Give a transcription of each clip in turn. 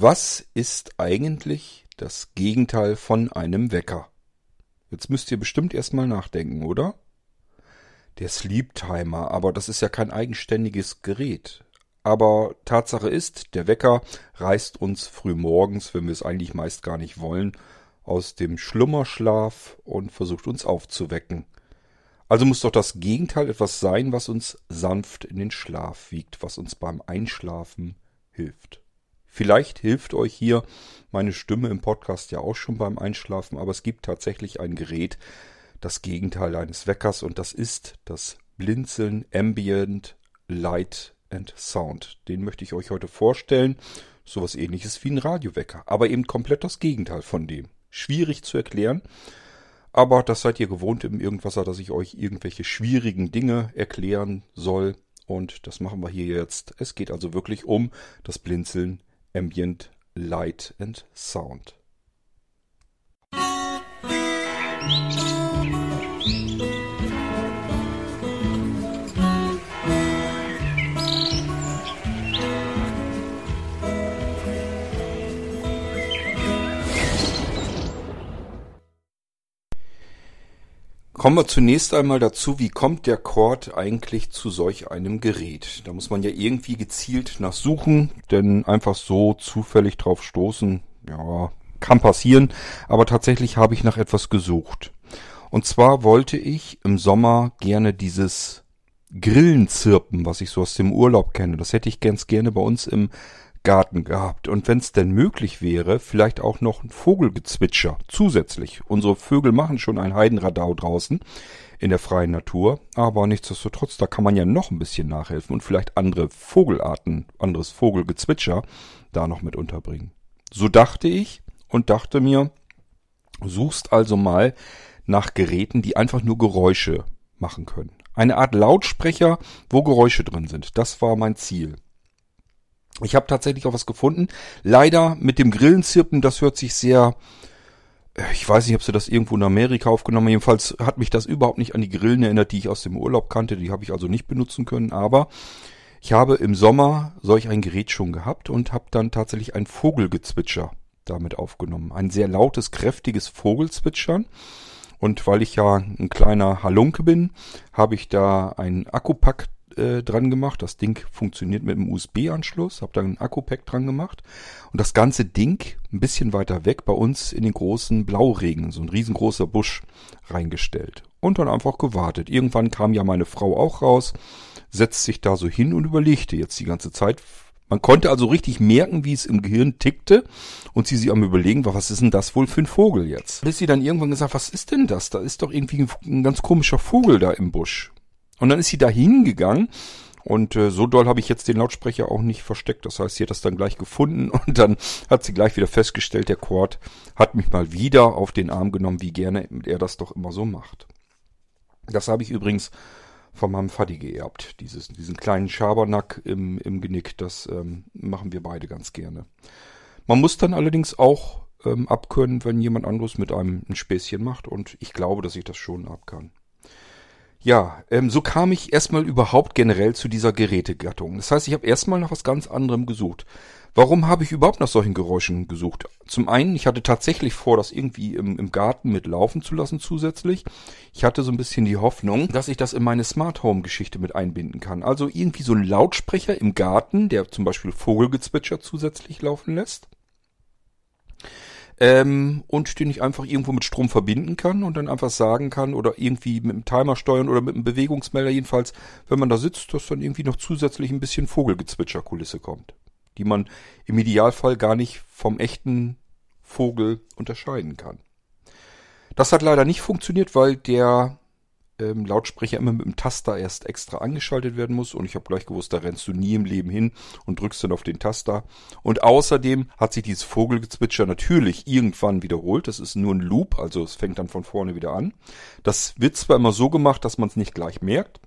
Was ist eigentlich das Gegenteil von einem Wecker? Jetzt müsst ihr bestimmt erstmal nachdenken, oder? Der Sleep Timer, aber das ist ja kein eigenständiges Gerät. Aber Tatsache ist, der Wecker reißt uns früh morgens, wenn wir es eigentlich meist gar nicht wollen, aus dem Schlummerschlaf und versucht uns aufzuwecken. Also muss doch das Gegenteil etwas sein, was uns sanft in den Schlaf wiegt, was uns beim Einschlafen hilft. Vielleicht hilft euch hier meine Stimme im Podcast ja auch schon beim Einschlafen, aber es gibt tatsächlich ein Gerät, das Gegenteil eines Weckers und das ist das Blinzeln Ambient Light and Sound. Den möchte ich euch heute vorstellen. Sowas ähnliches wie ein Radiowecker, aber eben komplett das Gegenteil von dem. Schwierig zu erklären. Aber das seid ihr gewohnt im Irgendwasser, dass ich euch irgendwelche schwierigen Dinge erklären soll. Und das machen wir hier jetzt. Es geht also wirklich um das Blinzeln Ambient Light and Sound. Kommen wir zunächst einmal dazu, wie kommt der Chord eigentlich zu solch einem Gerät? Da muss man ja irgendwie gezielt nachsuchen, denn einfach so zufällig drauf stoßen, ja, kann passieren, aber tatsächlich habe ich nach etwas gesucht. Und zwar wollte ich im Sommer gerne dieses Grillenzirpen, was ich so aus dem Urlaub kenne, das hätte ich ganz gerne bei uns im Garten gehabt. Und wenn es denn möglich wäre, vielleicht auch noch ein Vogelgezwitscher zusätzlich. Unsere Vögel machen schon ein Heidenradau draußen in der freien Natur, aber nichtsdestotrotz, da kann man ja noch ein bisschen nachhelfen und vielleicht andere Vogelarten, anderes Vogelgezwitscher da noch mit unterbringen. So dachte ich und dachte mir, suchst also mal nach Geräten, die einfach nur Geräusche machen können. Eine Art Lautsprecher, wo Geräusche drin sind. Das war mein Ziel. Ich habe tatsächlich auch was gefunden. Leider mit dem Grillenzirpen, das hört sich sehr, äh, ich weiß nicht, ob sie das irgendwo in Amerika aufgenommen. Jedenfalls hat mich das überhaupt nicht an die Grillen erinnert, die ich aus dem Urlaub kannte. Die habe ich also nicht benutzen können. Aber ich habe im Sommer solch ein Gerät schon gehabt und habe dann tatsächlich ein Vogelgezwitscher damit aufgenommen. Ein sehr lautes, kräftiges Vogelzwitschern. Und weil ich ja ein kleiner Halunke bin, habe ich da einen Akkupack äh, dran gemacht. Das Ding funktioniert mit einem USB-Anschluss. Habe da ein Akku-Pack dran gemacht. Und das ganze Ding ein bisschen weiter weg bei uns in den großen Blauregen, so ein riesengroßer Busch reingestellt. Und dann einfach gewartet. Irgendwann kam ja meine Frau auch raus, setzt sich da so hin und überlegte jetzt die ganze Zeit. Man konnte also richtig merken, wie es im Gehirn tickte und sie sich am überlegen war, was ist denn das wohl für ein Vogel jetzt? Bis sie dann irgendwann gesagt, was ist denn das? Da ist doch irgendwie ein ganz komischer Vogel da im Busch. Und dann ist sie da hingegangen und äh, so doll habe ich jetzt den Lautsprecher auch nicht versteckt. Das heißt, sie hat das dann gleich gefunden und dann hat sie gleich wieder festgestellt, der Quad hat mich mal wieder auf den Arm genommen, wie gerne er das doch immer so macht. Das habe ich übrigens von meinem Vati geerbt. Dieses, diesen kleinen Schabernack im, im Genick, das ähm, machen wir beide ganz gerne. Man muss dann allerdings auch ähm, abkönnen, wenn jemand anderes mit einem ein Späßchen macht und ich glaube, dass ich das schon abkann. Ja, ähm, so kam ich erstmal überhaupt generell zu dieser Gerätegattung. Das heißt, ich habe erstmal nach was ganz anderem gesucht. Warum habe ich überhaupt nach solchen Geräuschen gesucht? Zum einen, ich hatte tatsächlich vor, das irgendwie im, im Garten mit laufen zu lassen zusätzlich. Ich hatte so ein bisschen die Hoffnung, dass ich das in meine Smart Home Geschichte mit einbinden kann. Also irgendwie so ein Lautsprecher im Garten, der zum Beispiel Vogelgezwitscher zusätzlich laufen lässt ähm, und den ich einfach irgendwo mit Strom verbinden kann und dann einfach sagen kann oder irgendwie mit einem Timer steuern oder mit einem Bewegungsmelder jedenfalls, wenn man da sitzt, dass dann irgendwie noch zusätzlich ein bisschen Vogelgezwitscherkulisse kommt, die man im Idealfall gar nicht vom echten Vogel unterscheiden kann. Das hat leider nicht funktioniert, weil der ähm, Lautsprecher immer mit dem Taster erst extra angeschaltet werden muss. Und ich habe gleich gewusst, da rennst du nie im Leben hin und drückst dann auf den Taster. Und außerdem hat sich dieses Vogelgezwitscher natürlich irgendwann wiederholt. Das ist nur ein Loop, also es fängt dann von vorne wieder an. Das wird zwar immer so gemacht, dass man es nicht gleich merkt.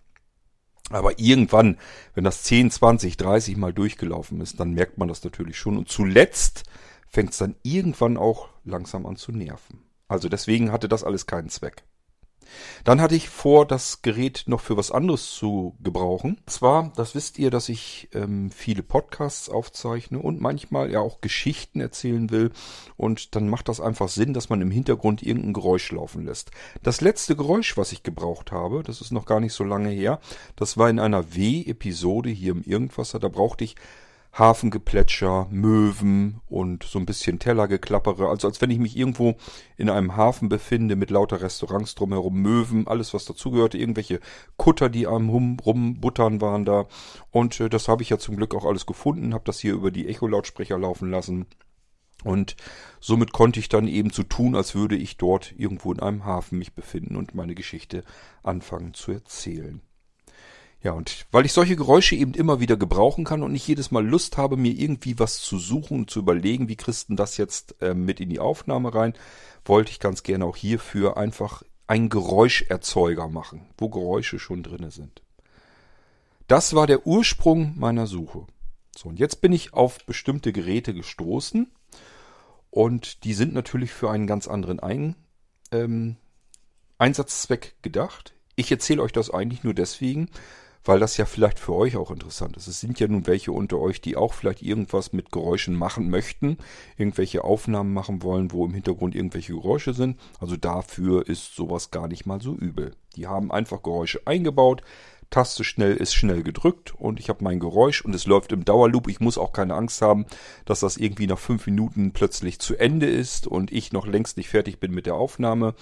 Aber irgendwann, wenn das 10, 20, 30 Mal durchgelaufen ist, dann merkt man das natürlich schon. Und zuletzt fängt es dann irgendwann auch langsam an zu nerven. Also deswegen hatte das alles keinen Zweck. Dann hatte ich vor, das Gerät noch für was anderes zu gebrauchen. Zwar, das wisst ihr, dass ich ähm, viele Podcasts aufzeichne und manchmal ja auch Geschichten erzählen will. Und dann macht das einfach Sinn, dass man im Hintergrund irgendein Geräusch laufen lässt. Das letzte Geräusch, was ich gebraucht habe, das ist noch gar nicht so lange her, das war in einer W-Episode hier im Irgendwasser. Da brauchte ich Hafengeplätscher, Möwen und so ein bisschen Tellergeklappere. Also als wenn ich mich irgendwo in einem Hafen befinde mit lauter Restaurants drumherum, Möwen, alles was dazugehörte, irgendwelche Kutter, die am rumbuttern waren da. Und äh, das habe ich ja zum Glück auch alles gefunden, habe das hier über die Echolautsprecher laufen lassen. Und somit konnte ich dann eben zu so tun, als würde ich dort irgendwo in einem Hafen mich befinden und meine Geschichte anfangen zu erzählen. Ja, und weil ich solche Geräusche eben immer wieder gebrauchen kann und nicht jedes Mal Lust habe, mir irgendwie was zu suchen und zu überlegen, wie Christen das jetzt äh, mit in die Aufnahme rein, wollte ich ganz gerne auch hierfür einfach einen Geräuscherzeuger machen, wo Geräusche schon drinne sind. Das war der Ursprung meiner Suche. So, und jetzt bin ich auf bestimmte Geräte gestoßen und die sind natürlich für einen ganz anderen Ein, ähm, Einsatzzweck gedacht. Ich erzähle euch das eigentlich nur deswegen, weil das ja vielleicht für euch auch interessant ist. Es sind ja nun welche unter euch, die auch vielleicht irgendwas mit Geräuschen machen möchten, irgendwelche Aufnahmen machen wollen, wo im Hintergrund irgendwelche Geräusche sind. Also dafür ist sowas gar nicht mal so übel. Die haben einfach Geräusche eingebaut, Taste schnell ist schnell gedrückt und ich habe mein Geräusch und es läuft im Dauerloop. Ich muss auch keine Angst haben, dass das irgendwie nach fünf Minuten plötzlich zu Ende ist und ich noch längst nicht fertig bin mit der Aufnahme.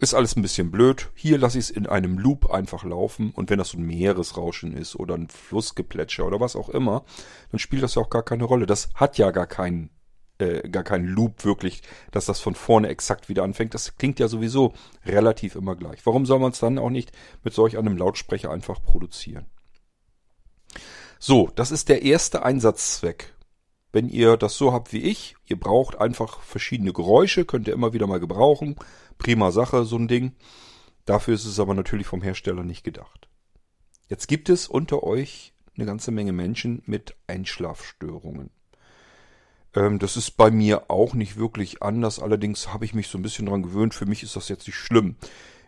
Ist alles ein bisschen blöd. Hier lasse ich es in einem Loop einfach laufen und wenn das so ein Meeresrauschen ist oder ein Flussgeplätscher oder was auch immer, dann spielt das ja auch gar keine Rolle. Das hat ja gar keinen äh, gar keinen Loop wirklich, dass das von vorne exakt wieder anfängt. Das klingt ja sowieso relativ immer gleich. Warum soll man es dann auch nicht mit solch einem Lautsprecher einfach produzieren? So, das ist der erste Einsatzzweck. Wenn ihr das so habt wie ich, ihr braucht einfach verschiedene Geräusche, könnt ihr immer wieder mal gebrauchen. Prima Sache, so ein Ding. Dafür ist es aber natürlich vom Hersteller nicht gedacht. Jetzt gibt es unter euch eine ganze Menge Menschen mit Einschlafstörungen. Ähm, das ist bei mir auch nicht wirklich anders, allerdings habe ich mich so ein bisschen dran gewöhnt. Für mich ist das jetzt nicht schlimm.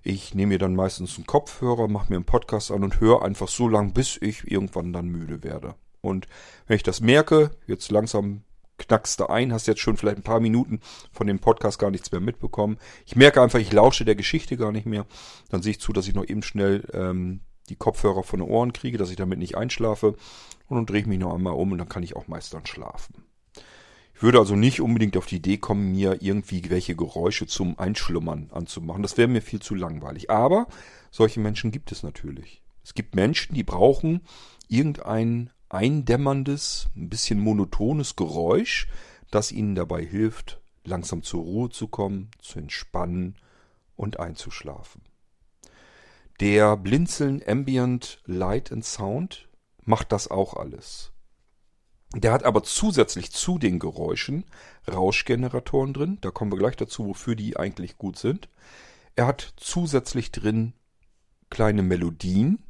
Ich nehme mir dann meistens einen Kopfhörer, mache mir einen Podcast an und höre einfach so lang, bis ich irgendwann dann müde werde. Und wenn ich das merke, jetzt langsam knackst du ein, hast jetzt schon vielleicht ein paar Minuten von dem Podcast gar nichts mehr mitbekommen. Ich merke einfach, ich lausche der Geschichte gar nicht mehr. Dann sehe ich zu, dass ich noch eben schnell ähm, die Kopfhörer von den Ohren kriege, dass ich damit nicht einschlafe. Und dann drehe ich mich noch einmal um und dann kann ich auch meist dann schlafen. Ich würde also nicht unbedingt auf die Idee kommen, mir irgendwie welche Geräusche zum Einschlummern anzumachen. Das wäre mir viel zu langweilig. Aber solche Menschen gibt es natürlich. Es gibt Menschen, die brauchen irgendein eindämmerndes, ein bisschen monotones Geräusch, das ihnen dabei hilft, langsam zur Ruhe zu kommen, zu entspannen und einzuschlafen. Der Blinzeln Ambient Light and Sound macht das auch alles. Der hat aber zusätzlich zu den Geräuschen Rauschgeneratoren drin. Da kommen wir gleich dazu, wofür die eigentlich gut sind. Er hat zusätzlich drin kleine Melodien,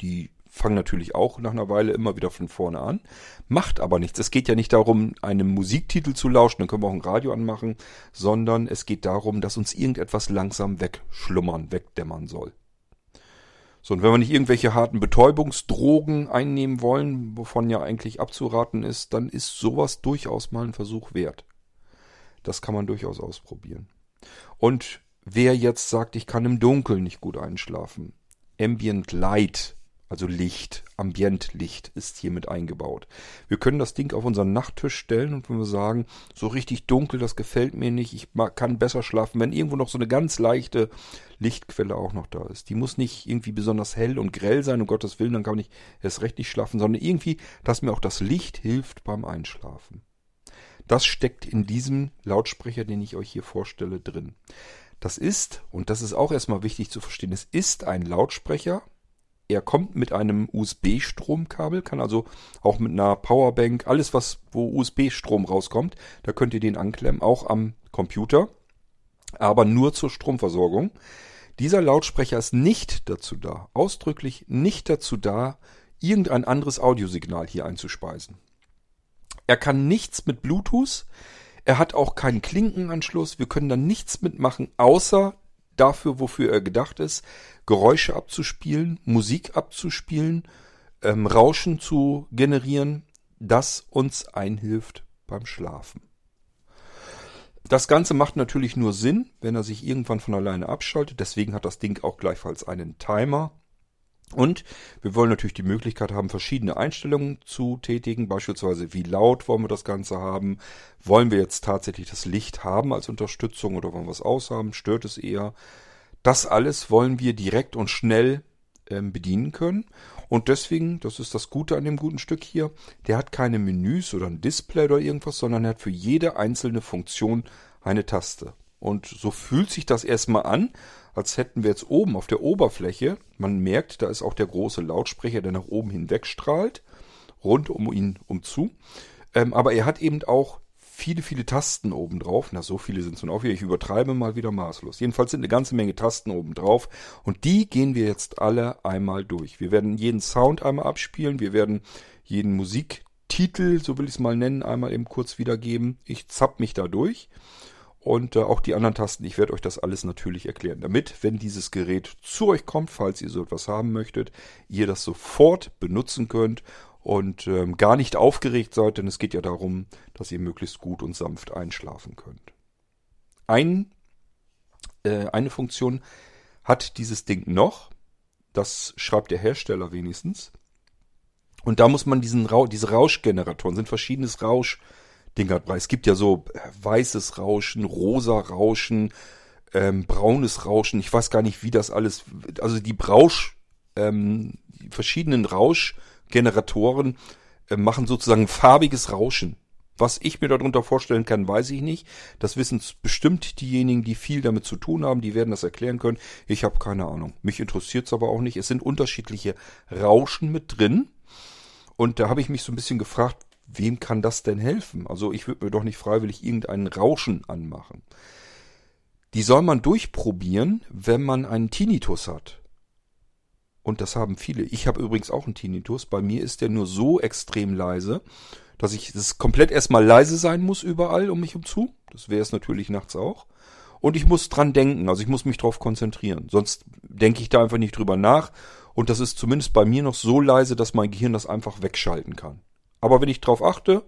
die fangen natürlich auch nach einer Weile immer wieder von vorne an, macht aber nichts. Es geht ja nicht darum, einem Musiktitel zu lauschen, dann können wir auch ein Radio anmachen, sondern es geht darum, dass uns irgendetwas langsam wegschlummern, wegdämmern soll. So, und wenn wir nicht irgendwelche harten Betäubungsdrogen einnehmen wollen, wovon ja eigentlich abzuraten ist, dann ist sowas durchaus mal ein Versuch wert. Das kann man durchaus ausprobieren. Und wer jetzt sagt, ich kann im Dunkeln nicht gut einschlafen, Ambient Light also Licht, Ambientlicht ist hier mit eingebaut. Wir können das Ding auf unseren Nachttisch stellen und wenn wir sagen, so richtig dunkel, das gefällt mir nicht, ich kann besser schlafen, wenn irgendwo noch so eine ganz leichte Lichtquelle auch noch da ist. Die muss nicht irgendwie besonders hell und grell sein, um Gottes Willen, dann kann ich erst recht nicht schlafen, sondern irgendwie, dass mir auch das Licht hilft beim Einschlafen. Das steckt in diesem Lautsprecher, den ich euch hier vorstelle, drin. Das ist, und das ist auch erstmal wichtig zu verstehen, es ist ein Lautsprecher, er kommt mit einem USB-Stromkabel, kann also auch mit einer Powerbank, alles was, wo USB-Strom rauskommt, da könnt ihr den anklemmen, auch am Computer, aber nur zur Stromversorgung. Dieser Lautsprecher ist nicht dazu da, ausdrücklich nicht dazu da, irgendein anderes Audiosignal hier einzuspeisen. Er kann nichts mit Bluetooth, er hat auch keinen Klinkenanschluss, wir können da nichts mitmachen, außer dafür, wofür er gedacht ist, Geräusche abzuspielen, Musik abzuspielen, ähm, Rauschen zu generieren, das uns einhilft beim Schlafen. Das Ganze macht natürlich nur Sinn, wenn er sich irgendwann von alleine abschaltet. Deswegen hat das Ding auch gleichfalls einen Timer. Und wir wollen natürlich die Möglichkeit haben, verschiedene Einstellungen zu tätigen. Beispielsweise, wie laut wollen wir das Ganze haben? Wollen wir jetzt tatsächlich das Licht haben als Unterstützung oder wollen wir es aushaben? Stört es eher? Das alles wollen wir direkt und schnell ähm, bedienen können. Und deswegen, das ist das Gute an dem guten Stück hier, der hat keine Menüs oder ein Display oder irgendwas, sondern er hat für jede einzelne Funktion eine Taste. Und so fühlt sich das erstmal an, als hätten wir jetzt oben auf der Oberfläche, man merkt, da ist auch der große Lautsprecher, der nach oben hinweg strahlt, rund um ihn umzu. Ähm, aber er hat eben auch viele, viele Tasten oben drauf. Na, so viele sind es nun auch wieder. Ich übertreibe mal wieder maßlos. Jedenfalls sind eine ganze Menge Tasten oben drauf. Und die gehen wir jetzt alle einmal durch. Wir werden jeden Sound einmal abspielen. Wir werden jeden Musiktitel, so will ich es mal nennen, einmal eben kurz wiedergeben. Ich zapp mich da durch. Und äh, auch die anderen Tasten, ich werde euch das alles natürlich erklären, damit, wenn dieses Gerät zu euch kommt, falls ihr so etwas haben möchtet, ihr das sofort benutzen könnt und ähm, gar nicht aufgeregt seid, denn es geht ja darum, dass ihr möglichst gut und sanft einschlafen könnt. Ein, äh, eine Funktion hat dieses Ding noch, das schreibt der Hersteller wenigstens. Und da muss man diesen Ra diese Rauschgeneratoren, sind verschiedenes Rauschdinger dabei. Es gibt ja so äh, weißes Rauschen, rosa Rauschen, ähm, braunes Rauschen. Ich weiß gar nicht, wie das alles, also die Rausch, ähm, die verschiedenen Rausch Generatoren äh, machen sozusagen farbiges Rauschen. Was ich mir darunter vorstellen kann, weiß ich nicht. Das wissen bestimmt diejenigen, die viel damit zu tun haben, die werden das erklären können. Ich habe keine Ahnung. Mich interessiert es aber auch nicht. Es sind unterschiedliche Rauschen mit drin. Und da habe ich mich so ein bisschen gefragt, wem kann das denn helfen? Also ich würde mir doch nicht freiwillig irgendeinen Rauschen anmachen. Die soll man durchprobieren, wenn man einen Tinnitus hat. Und das haben viele. Ich habe übrigens auch einen Tinnitus. Bei mir ist der nur so extrem leise, dass ich das komplett erstmal leise sein muss überall um mich umzu. Das wäre es natürlich nachts auch. Und ich muss dran denken, also ich muss mich drauf konzentrieren. Sonst denke ich da einfach nicht drüber nach. Und das ist zumindest bei mir noch so leise, dass mein Gehirn das einfach wegschalten kann. Aber wenn ich drauf achte,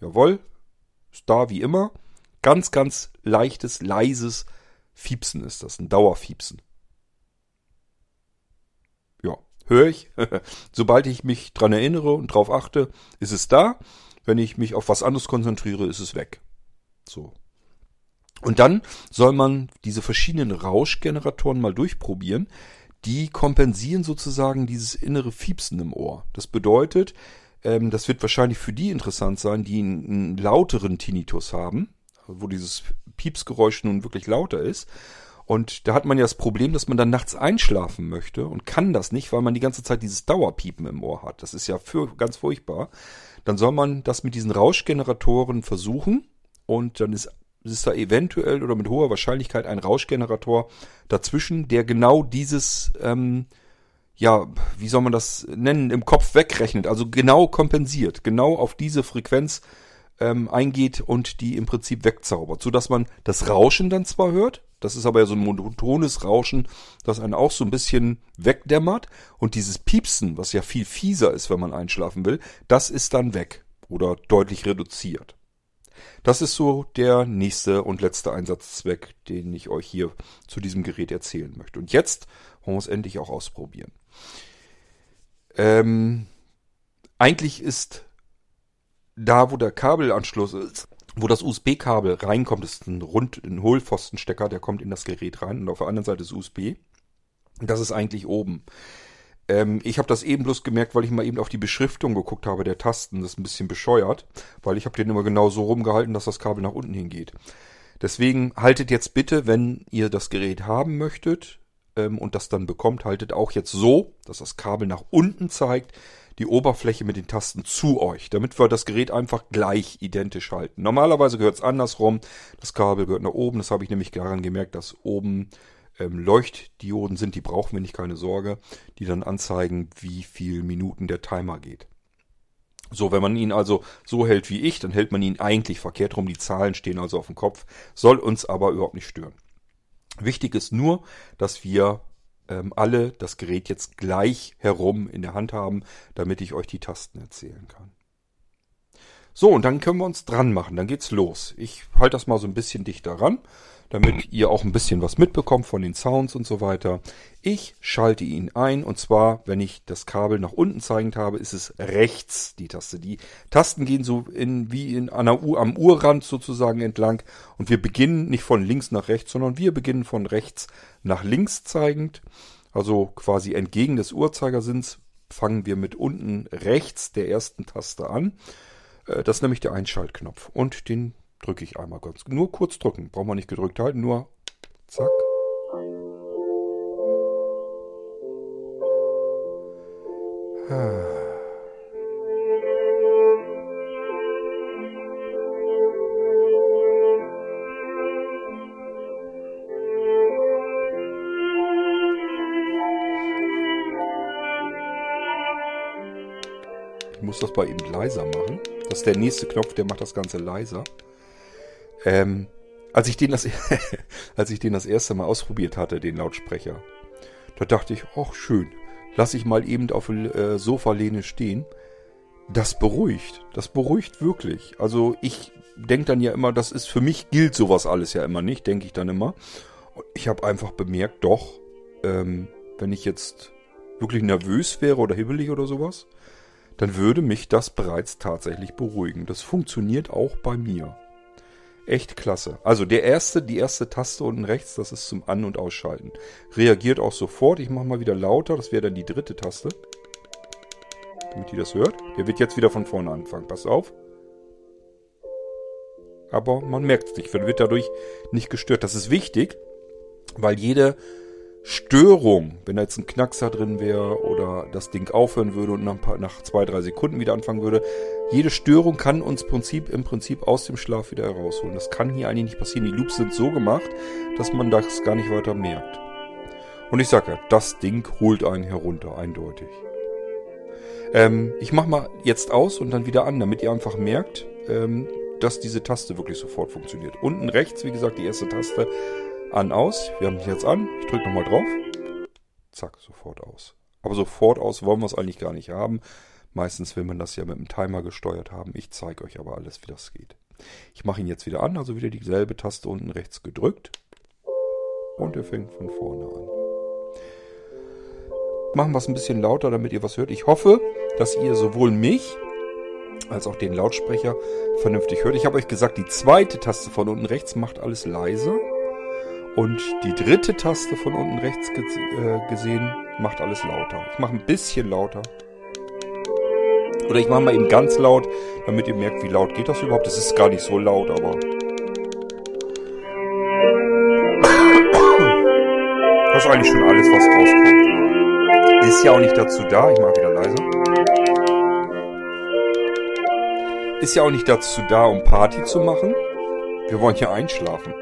jawohl, ist da wie immer. Ganz, ganz leichtes, leises Fiepsen ist das, ein Dauerfiepsen höre ich. Sobald ich mich dran erinnere und drauf achte, ist es da. Wenn ich mich auf was anderes konzentriere, ist es weg. So. Und dann soll man diese verschiedenen Rauschgeneratoren mal durchprobieren. Die kompensieren sozusagen dieses innere Fiepsen im Ohr. Das bedeutet, ähm, das wird wahrscheinlich für die interessant sein, die einen, einen lauteren Tinnitus haben, wo dieses Piepsgeräusch nun wirklich lauter ist. Und da hat man ja das Problem, dass man dann nachts einschlafen möchte und kann das nicht, weil man die ganze Zeit dieses Dauerpiepen im Ohr hat. Das ist ja für, ganz furchtbar. Dann soll man das mit diesen Rauschgeneratoren versuchen und dann ist, ist da eventuell oder mit hoher Wahrscheinlichkeit ein Rauschgenerator dazwischen, der genau dieses, ähm, ja, wie soll man das nennen, im Kopf wegrechnet, also genau kompensiert, genau auf diese Frequenz ähm, eingeht und die im Prinzip wegzaubert, so dass man das Rauschen dann zwar hört, das ist aber ja so ein monotones Rauschen, das einen auch so ein bisschen wegdämmert. Und dieses Piepsen, was ja viel fieser ist, wenn man einschlafen will, das ist dann weg oder deutlich reduziert. Das ist so der nächste und letzte Einsatzzweck, den ich euch hier zu diesem Gerät erzählen möchte. Und jetzt wollen wir es endlich auch ausprobieren. Ähm, eigentlich ist da, wo der Kabelanschluss ist, wo das USB-Kabel reinkommt, ist ein rund, ein Hohlpfostenstecker, der kommt in das Gerät rein und auf der anderen Seite ist USB. Das ist eigentlich oben. Ähm, ich habe das eben bloß gemerkt, weil ich mal eben auf die Beschriftung geguckt habe der Tasten. Das ist ein bisschen bescheuert, weil ich habe den immer genau so rumgehalten, dass das Kabel nach unten hingeht. Deswegen haltet jetzt bitte, wenn ihr das Gerät haben möchtet ähm, und das dann bekommt, haltet auch jetzt so, dass das Kabel nach unten zeigt, die Oberfläche mit den Tasten zu euch, damit wir das Gerät einfach gleich identisch halten. Normalerweise gehört es andersrum. Das Kabel gehört nach oben. Das habe ich nämlich daran gemerkt, dass oben ähm, Leuchtdioden sind. Die brauchen wir nicht, keine Sorge. Die dann anzeigen, wie viel Minuten der Timer geht. So, wenn man ihn also so hält wie ich, dann hält man ihn eigentlich verkehrt rum. Die Zahlen stehen also auf dem Kopf, soll uns aber überhaupt nicht stören. Wichtig ist nur, dass wir ähm, alle das Gerät jetzt gleich herum in der Hand haben, damit ich euch die Tasten erzählen kann. So, und dann können wir uns dran machen. Dann geht's los. Ich halte das mal so ein bisschen dichter ran, damit ihr auch ein bisschen was mitbekommt von den Sounds und so weiter. Ich schalte ihn ein und zwar, wenn ich das Kabel nach unten zeigend habe, ist es rechts die Taste. Die Tasten gehen so in, wie in einer Uhr, am Uhrrand sozusagen entlang und wir beginnen nicht von links nach rechts, sondern wir beginnen von rechts nach links zeigend. Also quasi entgegen des Uhrzeigersinns fangen wir mit unten rechts der ersten Taste an. Äh, das ist nämlich der Einschaltknopf. Und den drücke ich einmal ganz. Nur kurz drücken. Braucht man nicht gedrückt halten, nur zack. Ich muss das bei ihm leiser machen. Das ist der nächste Knopf, der macht das Ganze leiser. Ähm, als ich den das, als ich den das erste Mal ausprobiert hatte, den Lautsprecher, da dachte ich, ach schön, lass ich mal eben auf äh, Sofalehne stehen. Das beruhigt, das beruhigt wirklich. Also ich denke dann ja immer, das ist für mich gilt sowas alles ja immer nicht, denke ich dann immer. Ich habe einfach bemerkt, doch, ähm, wenn ich jetzt wirklich nervös wäre oder hibbelig oder sowas, dann würde mich das bereits tatsächlich beruhigen. Das funktioniert auch bei mir. Echt klasse. Also der erste, die erste Taste unten rechts, das ist zum An- und Ausschalten. Reagiert auch sofort. Ich mache mal wieder lauter. Das wäre dann die dritte Taste. Damit ihr das hört. Der wird jetzt wieder von vorne anfangen. Passt auf. Aber man merkt es nicht. Man wird dadurch nicht gestört. Das ist wichtig, weil jede Störung, wenn da jetzt ein Knackser drin wäre oder das Ding aufhören würde und nach, paar, nach, zwei, drei Sekunden wieder anfangen würde, jede Störung kann uns Prinzip, im Prinzip aus dem Schlaf wieder herausholen. Das kann hier eigentlich nicht passieren. Die Loops sind so gemacht, dass man das gar nicht weiter merkt. Und ich sage ja, das Ding holt einen herunter, eindeutig. Ähm, ich mache mal jetzt aus und dann wieder an, damit ihr einfach merkt, ähm, dass diese Taste wirklich sofort funktioniert. Unten rechts, wie gesagt, die erste Taste an, aus. Wir haben es jetzt an. Ich drücke nochmal drauf. Zack, sofort aus. Aber sofort aus wollen wir es eigentlich gar nicht haben. Meistens will man das ja mit dem Timer gesteuert haben. Ich zeige euch aber alles, wie das geht. Ich mache ihn jetzt wieder an, also wieder dieselbe Taste unten rechts gedrückt. Und er fängt von vorne an. Machen wir es ein bisschen lauter, damit ihr was hört. Ich hoffe, dass ihr sowohl mich als auch den Lautsprecher vernünftig hört. Ich habe euch gesagt, die zweite Taste von unten rechts macht alles leiser. Und die dritte Taste von unten rechts äh, gesehen macht alles lauter. Ich mache ein bisschen lauter. Oder ich mache mal eben ganz laut, damit ihr merkt, wie laut geht das überhaupt. Das ist gar nicht so laut, aber... Das ist eigentlich schon alles, was rauskommt. Ist ja auch nicht dazu da. Ich mache wieder leiser. Ist ja auch nicht dazu da, um Party zu machen. Wir wollen hier einschlafen.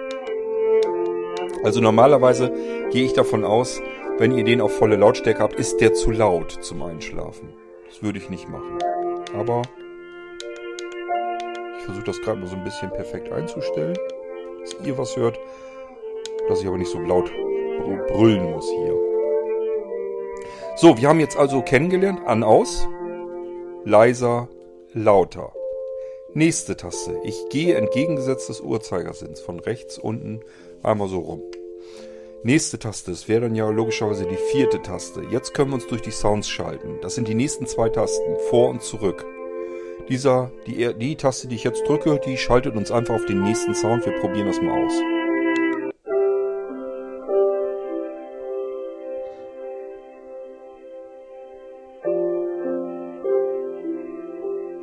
Also normalerweise gehe ich davon aus, wenn ihr den auf volle Lautstärke habt, ist der zu laut zum Einschlafen. Das würde ich nicht machen. Aber ich versuche das gerade mal so ein bisschen perfekt einzustellen, dass ihr was hört, dass ich aber nicht so laut brüllen muss hier. So, wir haben jetzt also kennengelernt, an, aus, leiser, lauter. Nächste Taste. Ich gehe entgegengesetzt des Uhrzeigersinns von rechts unten einmal so rum. Nächste Taste, es wäre dann ja logischerweise die vierte Taste. Jetzt können wir uns durch die Sounds schalten. Das sind die nächsten zwei Tasten, vor und zurück. Dieser, die, die Taste, die ich jetzt drücke, die schaltet uns einfach auf den nächsten Sound. Wir probieren das mal aus.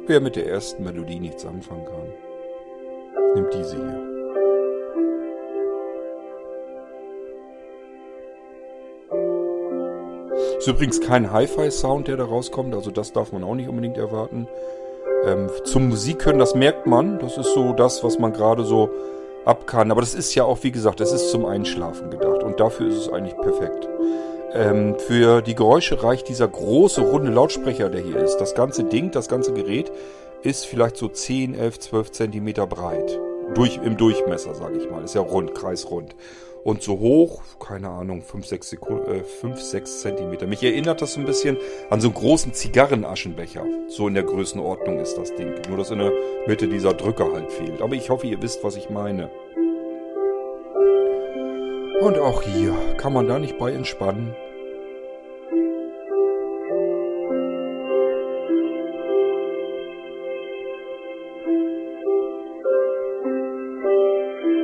Wer mit der ersten Melodie nichts anfangen kann, nimmt diese hier. Ist übrigens kein Hi-Fi-Sound, der da rauskommt, also das darf man auch nicht unbedingt erwarten. Ähm, zum Musik können, das merkt man. Das ist so das, was man gerade so ab kann. Aber das ist ja auch, wie gesagt, das ist zum Einschlafen gedacht. Und dafür ist es eigentlich perfekt. Ähm, für die Geräusche reicht dieser große, runde Lautsprecher, der hier ist. Das ganze Ding, das ganze Gerät ist vielleicht so 10, 11, 12 Zentimeter breit. durch, im Durchmesser, sage ich mal. Ist ja rund, kreisrund. Und so hoch, keine Ahnung, 5, 6, Sekunden, äh, 5, 6 Zentimeter. Mich erinnert das so ein bisschen an so einen großen Zigarrenaschenbecher. So in der Größenordnung ist das Ding. Nur, dass in der Mitte dieser Drücker halt fehlt. Aber ich hoffe, ihr wisst, was ich meine. Und auch hier kann man da nicht bei entspannen.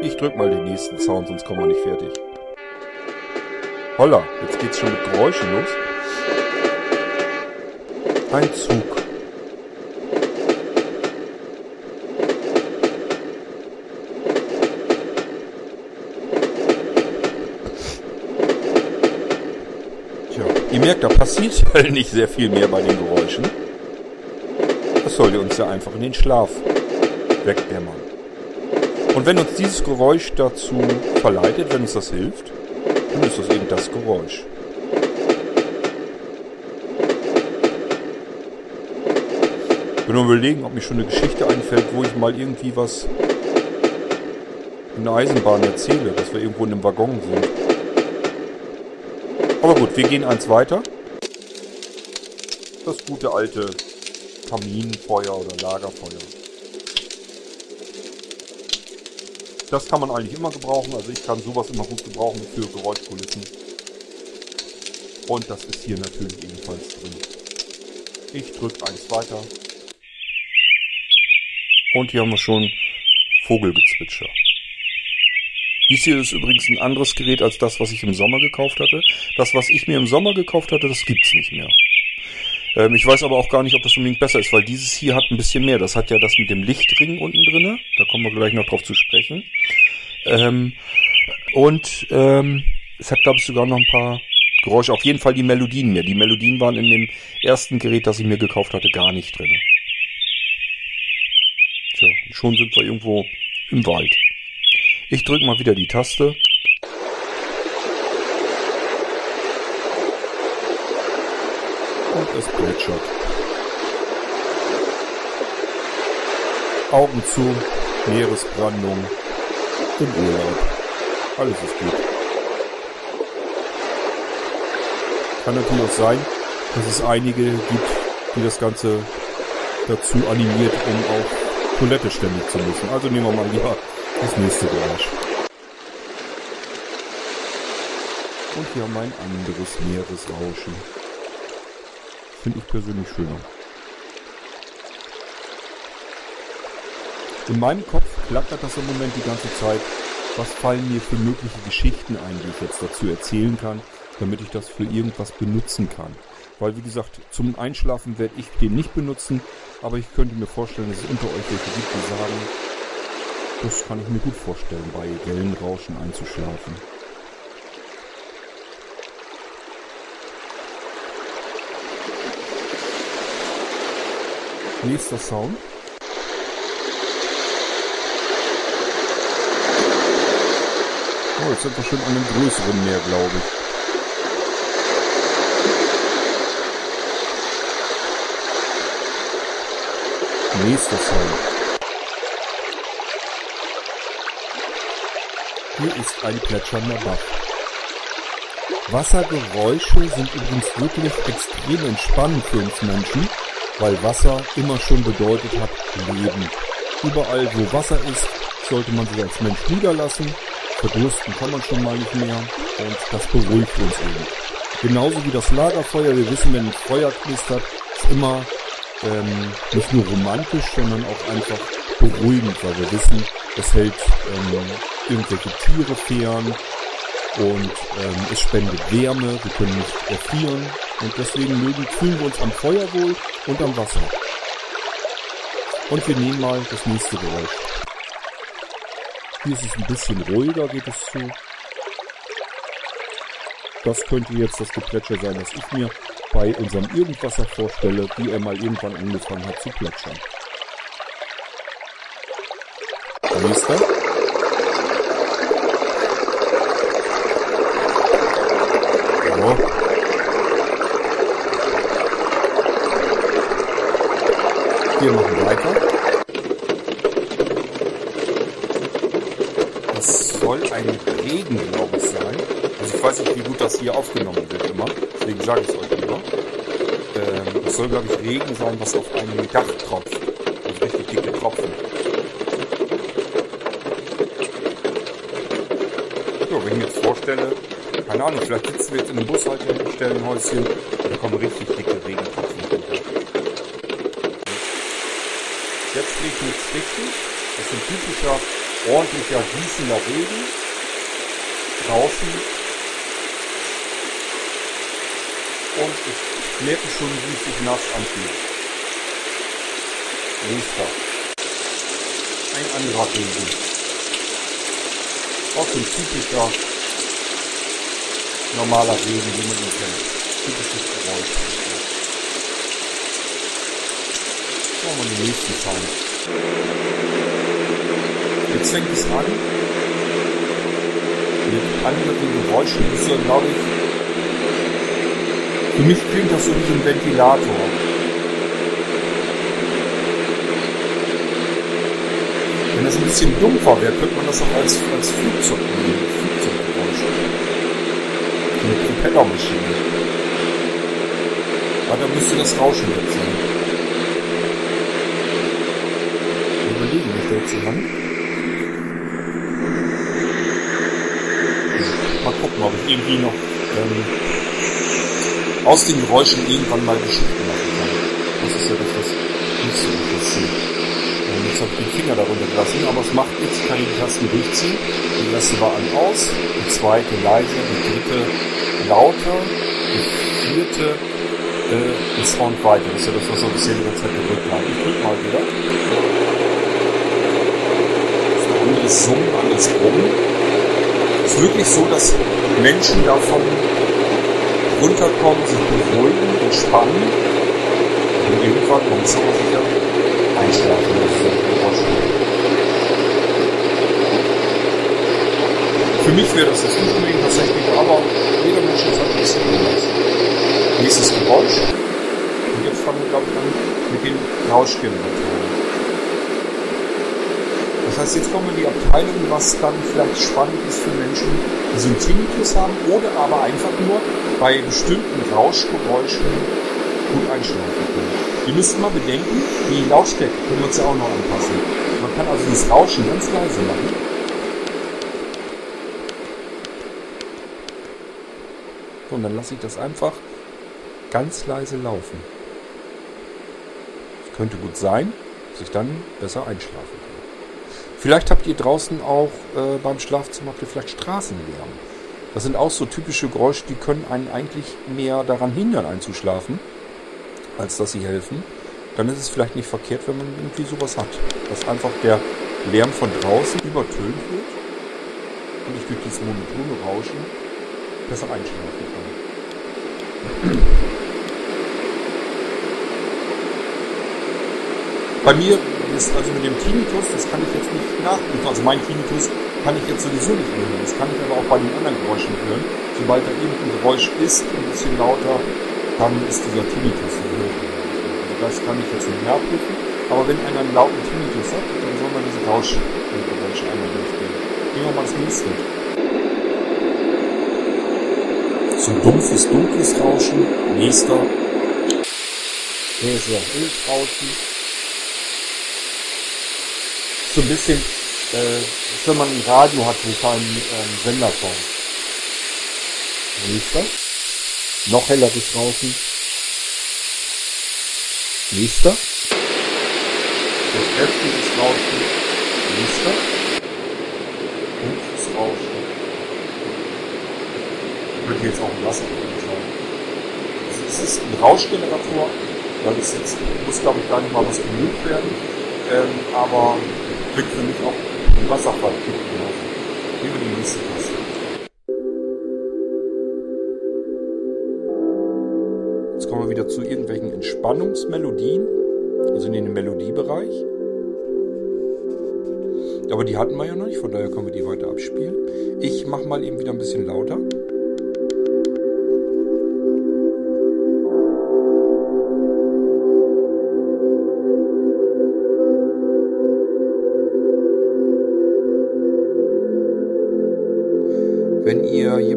Ich drück mal den nächsten Sound, sonst kommen wir nicht fertig. Holla, jetzt geht's schon mit Geräuschen los. Ein Zug. Tja, ihr merkt, da passiert halt nicht sehr viel mehr bei den Geräuschen. Das sollte uns ja einfach in den Schlaf wegdämmern. Und wenn uns dieses Geräusch dazu verleitet, wenn uns das hilft, dann ist das eben das Geräusch. Ich bin nur überlegen, ob mir schon eine Geschichte einfällt, wo ich mal irgendwie was in der Eisenbahn erzähle, dass wir irgendwo in einem Waggon sind. Aber gut, wir gehen eins weiter. Das gute alte Kaminfeuer oder Lagerfeuer. Das kann man eigentlich immer gebrauchen. Also ich kann sowas immer gut gebrauchen für Geräuschkulissen. Und das ist hier natürlich ebenfalls drin. Ich drücke eins weiter. Und hier haben wir schon Vogelgezwitscher. Dies hier ist übrigens ein anderes Gerät als das, was ich im Sommer gekauft hatte. Das, was ich mir im Sommer gekauft hatte, das gibt's nicht mehr. Ähm, ich weiß aber auch gar nicht, ob das unbedingt besser ist, weil dieses hier hat ein bisschen mehr. Das hat ja das mit dem Lichtring unten drinne. Da kommen wir gleich noch drauf zu sprechen. Ähm, und ähm, es hat, glaube ich, sogar noch ein paar Geräusche. Auf jeden Fall die Melodien mehr. Die Melodien waren in dem ersten Gerät, das ich mir gekauft hatte, gar nicht drinne. Tja, schon sind wir irgendwo im Wald. Ich drücke mal wieder die Taste. Und es plätschert. Augen zu, Meeresbrandung, im Urlaub. Alles ist gut. Kann natürlich auch sein, dass es einige gibt, die das Ganze dazu animiert, um auf Toilette ständig zu müssen. Also nehmen wir mal lieber das nächste Geräusch. Und hier haben wir ein anderes Meeresrauschen. Finde ich persönlich schöner. In meinem Kopf klappert das im Moment die ganze Zeit. Was fallen mir für mögliche Geschichten ein, die ich jetzt dazu erzählen kann, damit ich das für irgendwas benutzen kann. Weil, wie gesagt, zum Einschlafen werde ich den nicht benutzen, aber ich könnte mir vorstellen, dass es unter euch welche gibt, die sagen, das kann ich mir gut vorstellen, bei Wellenrauschen einzuschlafen. Nächster Sound. Oh, jetzt sind wir schon an einem größeren Meer, glaube ich. Nächster Sound. Hier ist ein plätschernder Bach. Wassergeräusche sind übrigens wirklich extrem entspannend für uns Menschen, weil Wasser immer schon bedeutet hat Leben. Überall, wo Wasser ist, sollte man sich als Mensch niederlassen. Verdursten kann man schon mal nicht mehr und das beruhigt uns eben. Genauso wie das Lagerfeuer. Wir wissen, wenn ein Feuer knistert, ist immer ähm, nicht nur romantisch, sondern auch einfach beruhigend, weil wir wissen, es hält ähm, irgendwelche Tiere fern und ähm, es spendet Wärme, wir können nicht erfrieren und deswegen mögen, fühlen wir uns am Feuer wohl und am Wasser. Und wir nehmen mal das nächste Geräusch. Hier ist es ein bisschen ruhiger, geht es zu. Das könnte jetzt das Geplätscher sein, das ich mir bei unserem Irgendwasser vorstelle, wie er mal irgendwann angefangen hat zu plätschern. Nächster. So. Wir machen weiter. soll ein Regen, glaube ich, sein. Also ich weiß nicht, wie gut das hier aufgenommen wird immer. Deswegen sage ich es euch lieber. Ähm, das soll, glaube ich, Regen sein, was auf einem Dach tropft. Also richtig dicke Tropfen. So, wenn ich mir jetzt vorstelle, keine Ahnung, vielleicht sitzen wir jetzt in einem Bushaltestellenhäuschen und da kommen richtig dicke Regentropfen Jetzt regnet es richtig. Das ist ein typischer, ordentlicher, gießender Regen. Draußen. Und ich merke schon, wie es sich nass anfühlt. Nächster. Ein anderer Regen. Auch ein typischer, normaler Regen, wie man kennt. Typisches Geräusch. Schauen wir den nächsten Sound. Jetzt fängt es an mit anderen Geräuschen. Ist ja, glaube ich, für mich klingt das so wie ein Ventilator. Wenn das ein bisschen dumpfer wäre, könnte man das auch als, als Flugzeug nehmen. Flugzeuggeräusch. Eine Propellermaschine. Aber da müsste das Rauschen weg sein. Ich Hand. Mal gucken, ob ich irgendwie noch ähm, aus den Geräuschen irgendwann mal Geschichten machen kann. Das ist ja das, nicht so interessiert. Ähm, jetzt habe ich den Finger darunter gelassen, aber es macht nichts, ich kann die Tasten durchziehen. Die erste war an aus, die zweite leise, die dritte lauter, die vierte äh, ein Sound weiter. Das ist ja das, was wir bisher die ganze Zeit gedrückt haben. Ich drücke mal wieder. Das anderes Summen, anderes Brummen. Es ist wirklich so, dass Menschen davon runterkommen, sich beruhigen, entspannen und irgendwann ganz sicher einschlafen. Für mich wäre das jetzt nicht tatsächlich, aber jeder Mensch ist ein bisschen anders. Nächstes Geräusch. Und jetzt fangen wir, glaube ich, an mit den Rauschgeneratoren. Das heißt, jetzt kommen wir in die Abteilung, was dann vielleicht spannend ist für Menschen, die so einen Tinnitus haben oder aber einfach nur bei bestimmten Rauschgeräuschen gut einschlafen können. Die müssen mal bedenken, die Lautstärke können wir uns ja auch noch anpassen. Man kann also das Rauschen ganz leise machen. Und dann lasse ich das einfach ganz leise laufen. Das könnte gut sein, dass ich dann besser einschlafen. Vielleicht habt ihr draußen auch äh, beim Schlafzimmer habt ihr vielleicht Straßenlärm. Das sind auch so typische Geräusche, die können einen eigentlich mehr daran hindern einzuschlafen, als dass sie helfen. Dann ist es vielleicht nicht verkehrt, wenn man irgendwie sowas hat. Dass einfach der Lärm von draußen übertönt wird und ich durch dieses monotone Rauschen besser einschlafen kann. Bei mir ist also mit dem Tinnitus, das kann ich jetzt nicht nachprüfen. Also mein Tinnitus kann ich jetzt sowieso nicht hören. Das kann ich aber auch bei den anderen Geräuschen hören. Sobald da irgendein Geräusch ist, ein bisschen lauter, dann ist dieser Tinnitus hören. Also das kann ich jetzt nicht nachprüfen. Aber wenn einer einen lauten Tinnitus hat, dann soll man diese Rauschgeräusche einmal durchgehen. Gehen wir mal das nächste. So dumpfes, dunkles Rauschen. Nächster. Der ist ja Rauschen so ein bisschen, äh, wenn man ein Radio hat, wo kein ähm, Sender kommt. Nächster. Noch heller bis draußen. Nächster. So kräftiges Rauschen. Nächster. Dumpfes Rauschen. Könnte jetzt auch ein Wasserfall sein. Also es ist ein Rauschgenerator, weil es jetzt muss glaube ich gar nicht mal was bemüht werden. Ähm, aber kriegt für mich auch ein Wasserfall Über die nächste Taste. Jetzt kommen wir wieder zu irgendwelchen Entspannungsmelodien, also in den Melodiebereich. Aber die hatten wir ja noch nicht, von daher können wir die weiter abspielen. Ich mache mal eben wieder ein bisschen lauter.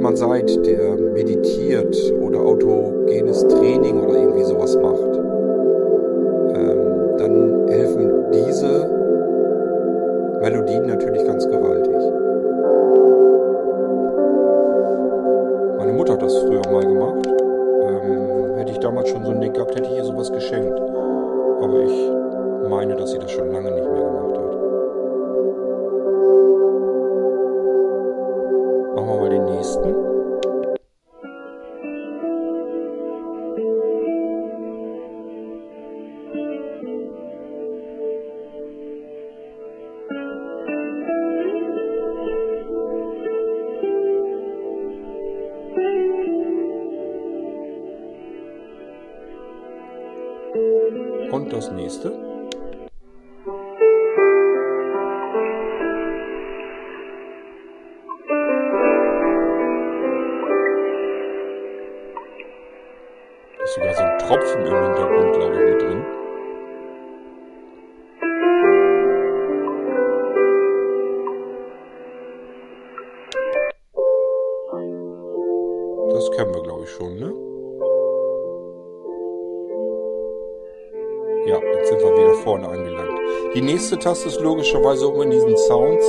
Jemand seid, der meditiert Und das nächste Taste ist logischerweise, um in diesen Sounds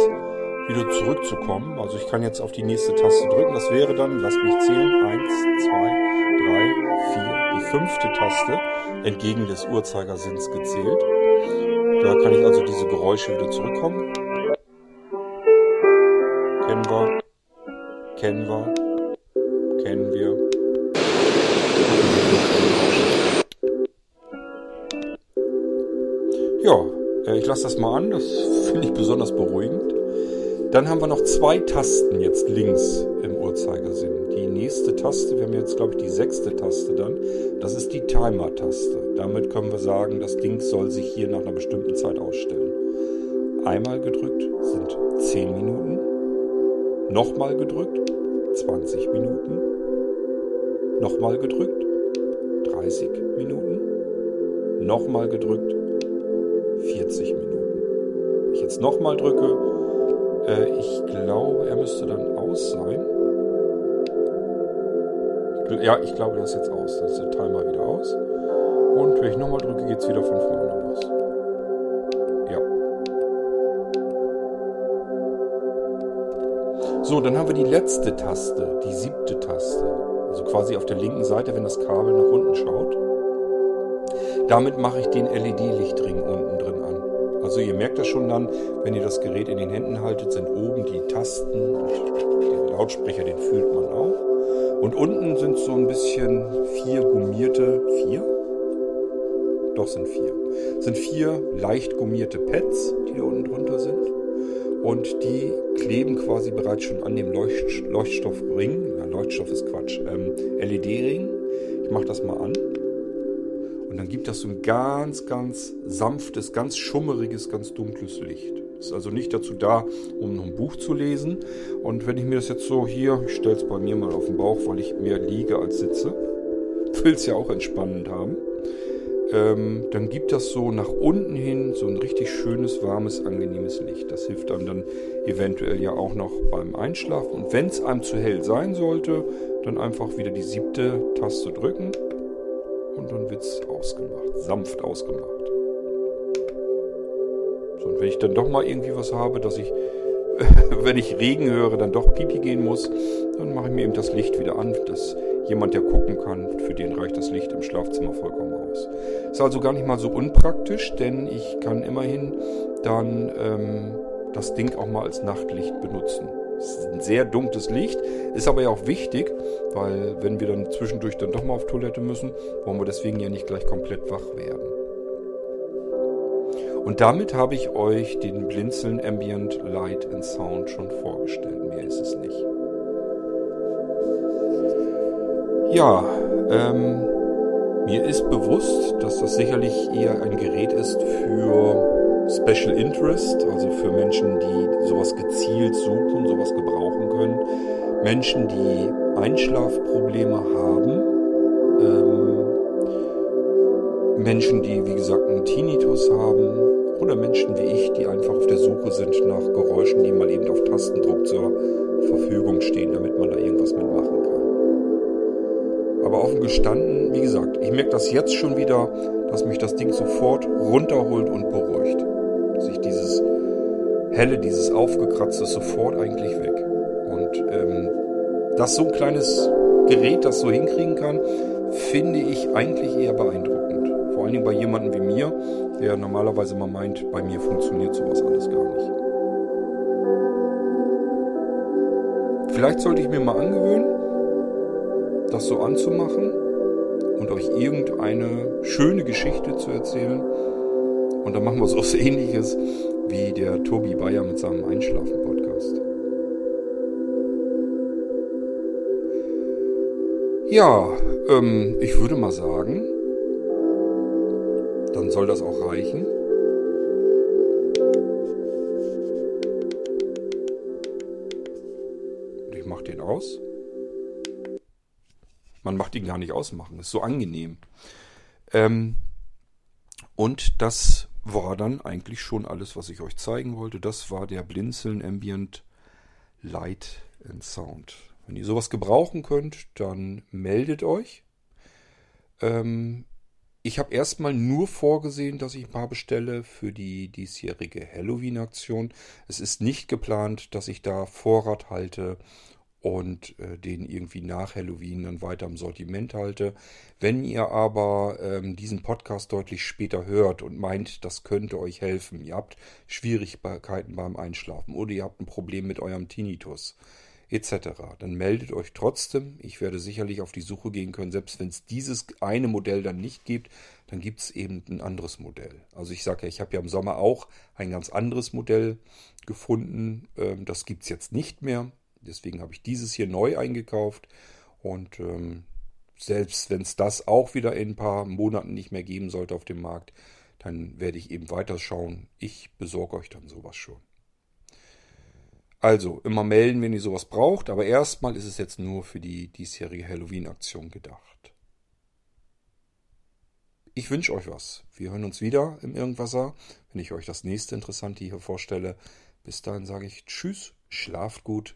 wieder zurückzukommen. Also ich kann jetzt auf die nächste Taste drücken. Das wäre dann, lass mich zählen, eins, zwei, drei, vier, die fünfte Taste, entgegen des Uhrzeigersinns gezählt. Da kann ich also diese Geräusche wieder zurückkommen. Kennen wir, kennen wir, kennen wir. Ich lasse das mal an. Das finde ich besonders beruhigend. Dann haben wir noch zwei Tasten jetzt links im Uhrzeigersinn. Die nächste Taste, wir haben jetzt glaube ich die sechste Taste dann, das ist die Timer-Taste. Damit können wir sagen, das Ding soll sich hier nach einer bestimmten Zeit ausstellen. Einmal gedrückt sind 10 Minuten, nochmal gedrückt 20 Minuten, nochmal gedrückt 30 Minuten, nochmal gedrückt nochmal drücke, äh, ich glaube, er müsste dann aus sein. Ja, ich glaube, der ist jetzt aus. Dann ist der Timer wieder aus. Und wenn ich nochmal drücke, geht es wieder von vorne los. Ja. So, dann haben wir die letzte Taste, die siebte Taste. Also quasi auf der linken Seite, wenn das Kabel nach unten schaut. Damit mache ich den LED-Lichtring unten. Also ihr merkt das schon dann, wenn ihr das Gerät in den Händen haltet, sind oben die Tasten und den Lautsprecher, den fühlt man auch. Und unten sind so ein bisschen vier gummierte, vier? Doch, sind vier. Sind vier leicht gummierte Pads, die da unten drunter sind. Und die kleben quasi bereits schon an dem Leucht Leuchtstoffring. Na, Leuchtstoff ist Quatsch. Ähm, LED-Ring. Ich mache das mal an. Und dann gibt das so ein ganz, ganz sanftes, ganz schummeriges, ganz dunkles Licht. Ist also nicht dazu da, um ein Buch zu lesen. Und wenn ich mir das jetzt so hier, ich stelle es bei mir mal auf den Bauch, weil ich mehr liege als sitze, will es ja auch entspannend haben, ähm, dann gibt das so nach unten hin so ein richtig schönes, warmes, angenehmes Licht. Das hilft einem dann eventuell ja auch noch beim Einschlafen. Und wenn es einem zu hell sein sollte, dann einfach wieder die siebte Taste drücken und dann wird es ausgemacht, sanft ausgemacht. So, und wenn ich dann doch mal irgendwie was habe, dass ich, wenn ich Regen höre, dann doch Pipi gehen muss, dann mache ich mir eben das Licht wieder an, dass jemand, der gucken kann, für den reicht das Licht im Schlafzimmer vollkommen aus. Ist also gar nicht mal so unpraktisch, denn ich kann immerhin dann ähm, das Ding auch mal als Nachtlicht benutzen. Es ist ein sehr dunkles Licht, ist aber ja auch wichtig, weil wenn wir dann zwischendurch dann doch mal auf Toilette müssen, wollen wir deswegen ja nicht gleich komplett wach werden. Und damit habe ich euch den Blinzeln Ambient Light and Sound schon vorgestellt. Mehr ist es nicht. Ja, ähm, mir ist bewusst, dass das sicherlich eher ein Gerät ist für Special Interest, also für Menschen, die sowas gezielt suchen, sowas gebrauchen können. Menschen, die Einschlafprobleme haben. Ähm, Menschen, die, wie gesagt, einen Tinnitus haben. Oder Menschen wie ich, die einfach auf der Suche sind nach Geräuschen, die mal eben auf Tastendruck zur Verfügung stehen, damit man da irgendwas mitmachen kann. Aber offen gestanden, wie gesagt, ich merke das jetzt schon wieder, dass mich das Ding sofort runterholt und beruhigt. Dass ich dieses helle, dieses aufgekratzte sofort eigentlich weg. Und ähm, dass so ein kleines Gerät das so hinkriegen kann, finde ich eigentlich eher beeindruckend. Vor allen Dingen bei jemandem wie mir, der normalerweise mal meint, bei mir funktioniert sowas alles gar nicht. Vielleicht sollte ich mir mal angewöhnen, das so anzumachen und euch irgendeine schöne Geschichte zu erzählen. Und dann machen wir so was ähnliches wie der Tobi Bayer mit seinem Einschlafen-Podcast. Ja, ähm, ich würde mal sagen, dann soll das auch reichen. Und ich mache den aus. Man macht ihn gar nicht ausmachen, ist so angenehm. Ähm, und das war dann eigentlich schon alles, was ich euch zeigen wollte. Das war der Blinzeln Ambient Light and Sound. Wenn ihr sowas gebrauchen könnt, dann meldet euch. Ähm, ich habe erstmal nur vorgesehen, dass ich ein paar bestelle für die diesjährige Halloween-Aktion. Es ist nicht geplant, dass ich da Vorrat halte und äh, den irgendwie nach Halloween dann weiter im Sortiment halte. Wenn ihr aber ähm, diesen Podcast deutlich später hört und meint, das könnte euch helfen, ihr habt Schwierigkeiten beim Einschlafen oder ihr habt ein Problem mit eurem Tinnitus etc., dann meldet euch trotzdem. Ich werde sicherlich auf die Suche gehen können, selbst wenn es dieses eine Modell dann nicht gibt, dann gibt es eben ein anderes Modell. Also ich sage ja, ich habe ja im Sommer auch ein ganz anderes Modell gefunden. Ähm, das gibt es jetzt nicht mehr. Deswegen habe ich dieses hier neu eingekauft und ähm, selbst wenn es das auch wieder in ein paar Monaten nicht mehr geben sollte auf dem Markt, dann werde ich eben weiter schauen. Ich besorge euch dann sowas schon. Also immer melden, wenn ihr sowas braucht, aber erstmal ist es jetzt nur für die diesjährige Halloween-Aktion gedacht. Ich wünsche euch was. Wir hören uns wieder im Irgendwasser, wenn ich euch das nächste Interessante hier vorstelle. Bis dahin sage ich Tschüss, schlaft gut,